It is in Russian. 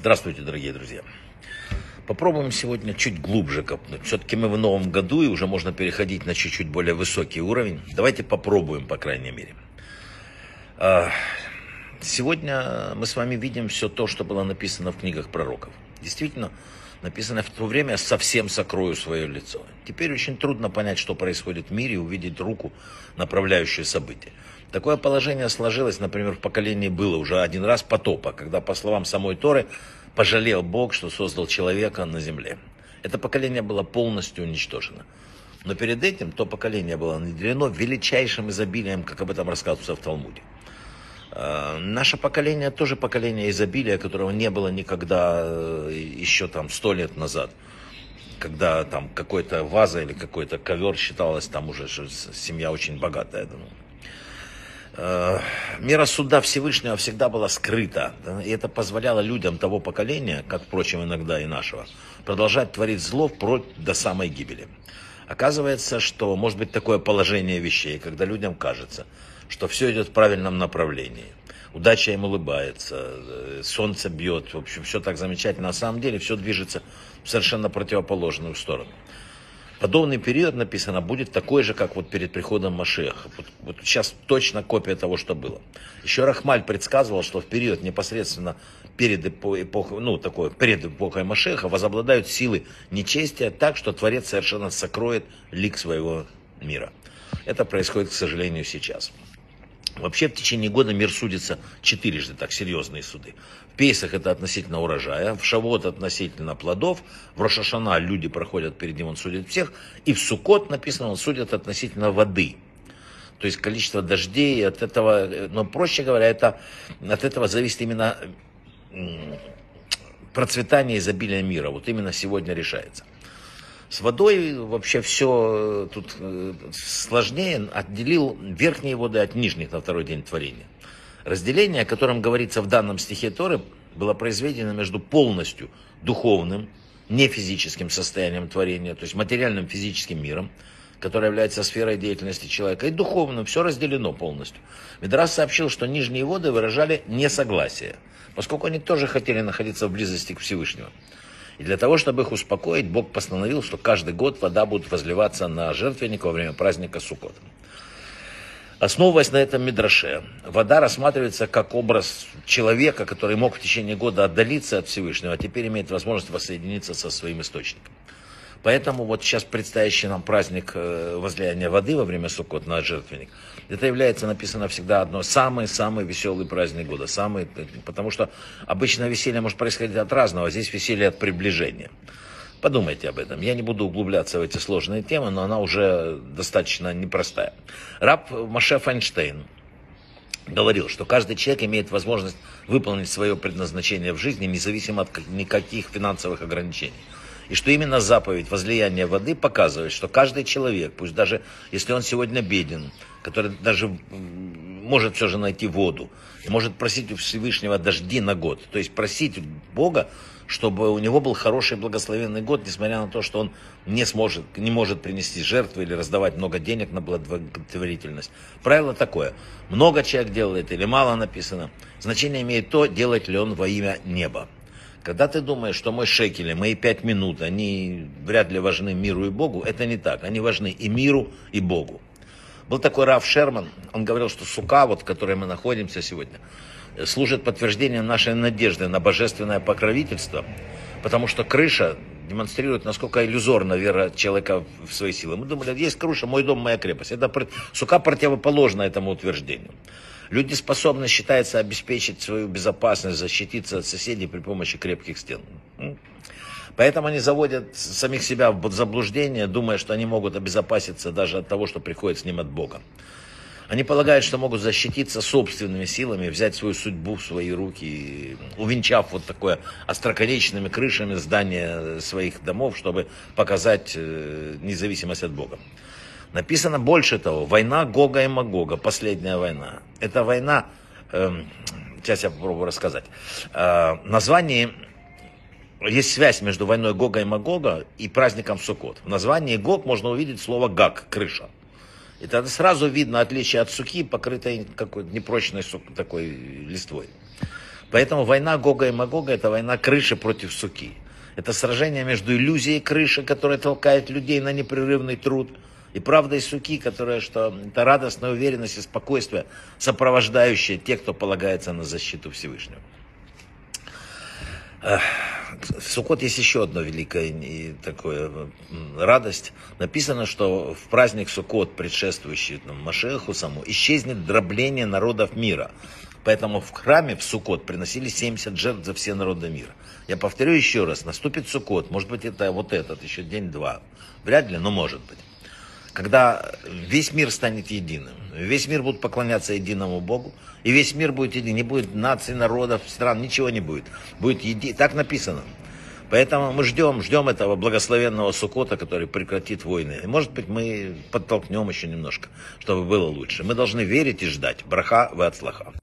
Здравствуйте, дорогие друзья. Попробуем сегодня чуть глубже копнуть. Все-таки мы в новом году, и уже можно переходить на чуть-чуть более высокий уровень. Давайте попробуем, по крайней мере. А, сегодня мы с вами видим все то, что было написано в книгах пророков. Действительно, написано в то время «совсем сокрою свое лицо». Теперь очень трудно понять, что происходит в мире, увидеть руку, направляющую события. Такое положение сложилось, например, в поколении было уже один раз потопа, когда, по словам самой Торы, пожалел Бог, что создал человека на земле. Это поколение было полностью уничтожено. Но перед этим то поколение было наделено величайшим изобилием, как об этом рассказывается в Талмуде. Э, наше поколение тоже поколение изобилия, которого не было никогда э, еще там сто лет назад. Когда там какой-то ваза или какой-то ковер считалось там уже, что семья очень богатая. Ну, Э, мера суда Всевышнего всегда была скрыта. И это позволяло людям того поколения, как, впрочем, иногда и нашего, продолжать творить зло вплоть до самой гибели. Оказывается, что может быть такое положение вещей, когда людям кажется, что все идет в правильном направлении. Удача им улыбается, э, солнце бьет, в общем, все так замечательно. На самом деле все движется в совершенно противоположную сторону. Подобный период, написано, будет такой же, как вот перед приходом Машеха. Вот, вот сейчас точно копия того, что было. Еще Рахмаль предсказывал, что в период непосредственно перед эпохой, ну, такой, перед эпохой Машеха возобладают силы нечестия так, что Творец совершенно сокроет лик своего мира. Это происходит, к сожалению, сейчас. Вообще в течение года мир судится четырежды, так серьезные суды. В Пейсах это относительно урожая, в Шавот относительно плодов, в Рошашана люди проходят перед ним, он судит всех, и в Сукот написано, он судит относительно воды. То есть количество дождей, от этого, но проще говоря, это, от этого зависит именно процветание изобилия мира. Вот именно сегодня решается. С водой вообще все э, тут э, сложнее. Отделил верхние воды от нижних на второй день творения. Разделение, о котором говорится в данном стихе Торы, было произведено между полностью духовным, не физическим состоянием творения, то есть материальным физическим миром, который является сферой деятельности человека, и духовным, все разделено полностью. Медрас сообщил, что нижние воды выражали несогласие, поскольку они тоже хотели находиться в близости к Всевышнему. И для того, чтобы их успокоить, Бог постановил, что каждый год вода будет возливаться на жертвенник во время праздника Суккот. Основываясь на этом Мидраше, вода рассматривается как образ человека, который мог в течение года отдалиться от Всевышнего, а теперь имеет возможность воссоединиться со своим источником. Поэтому вот сейчас предстоящий нам праздник э, возлияния воды во время Суккот на жертвенник, это является, написано всегда одно, самый-самый веселый праздник года. Самый, потому что обычно веселье может происходить от разного, а здесь веселье от приближения. Подумайте об этом. Я не буду углубляться в эти сложные темы, но она уже достаточно непростая. Раб Маше Файнштейн говорил, что каждый человек имеет возможность выполнить свое предназначение в жизни, независимо от никаких финансовых ограничений. И что именно заповедь возлияния воды показывает, что каждый человек, пусть даже если он сегодня беден, который даже может все же найти воду, может просить у Всевышнего дожди на год, то есть просить Бога, чтобы у него был хороший благословенный год, несмотря на то, что он не сможет, не может принести жертвы или раздавать много денег на благотворительность. Правило такое. Много человек делает или мало написано. Значение имеет то, делает ли он во имя неба. Когда ты думаешь, что мой шекели, мои пять минут, они вряд ли важны миру и Богу, это не так. Они важны и миру, и Богу. Был такой Раф Шерман, он говорил, что сука, вот, в которой мы находимся сегодня, служит подтверждением нашей надежды на божественное покровительство, потому что крыша демонстрирует, насколько иллюзорна вера человека в свои силы. Мы думали, есть крыша, мой дом, моя крепость. Это сука противоположна этому утверждению. Люди способны, считается, обеспечить свою безопасность, защититься от соседей при помощи крепких стен. Поэтому они заводят самих себя в заблуждение, думая, что они могут обезопаситься даже от того, что приходит с ним от Бога. Они полагают, что могут защититься собственными силами, взять свою судьбу в свои руки, увенчав вот такое остроконечными крышами здания своих домов, чтобы показать э, независимость от Бога. Написано больше того, война Гога и Магога, последняя война. Это война, э, сейчас я попробую рассказать. Э, название, есть связь между войной Гога и Магога и праздником Суккот. В названии Гог можно увидеть слово Гаг, крыша. И тогда сразу видно отличие от суки, покрытой какой-то непрочной такой листвой. Поэтому война Гога и Магога – это война крыши против суки. Это сражение между иллюзией крыши, которая толкает людей на непрерывный труд, и правдой суки, которая, что это радостная уверенность и спокойствие, сопровождающие тех, кто полагается на защиту Всевышнего. В Суккот есть еще одна великая такая радость. Написано, что в праздник Суккот, предшествующий там, Машеху саму, исчезнет дробление народов мира. Поэтому в храме в Суккот приносили 70 жертв за все народы мира. Я повторю еще раз, наступит Суккот, может быть это вот этот, еще день-два. Вряд ли, но может быть. Когда весь мир станет единым, весь мир будет поклоняться единому Богу, и весь мир будет един, не будет наций, народов, стран, ничего не будет. Будет еди... Так написано. Поэтому мы ждем, ждем этого благословенного Сукота, который прекратит войны. И может быть мы подтолкнем еще немножко, чтобы было лучше. Мы должны верить и ждать. Браха в отслаха.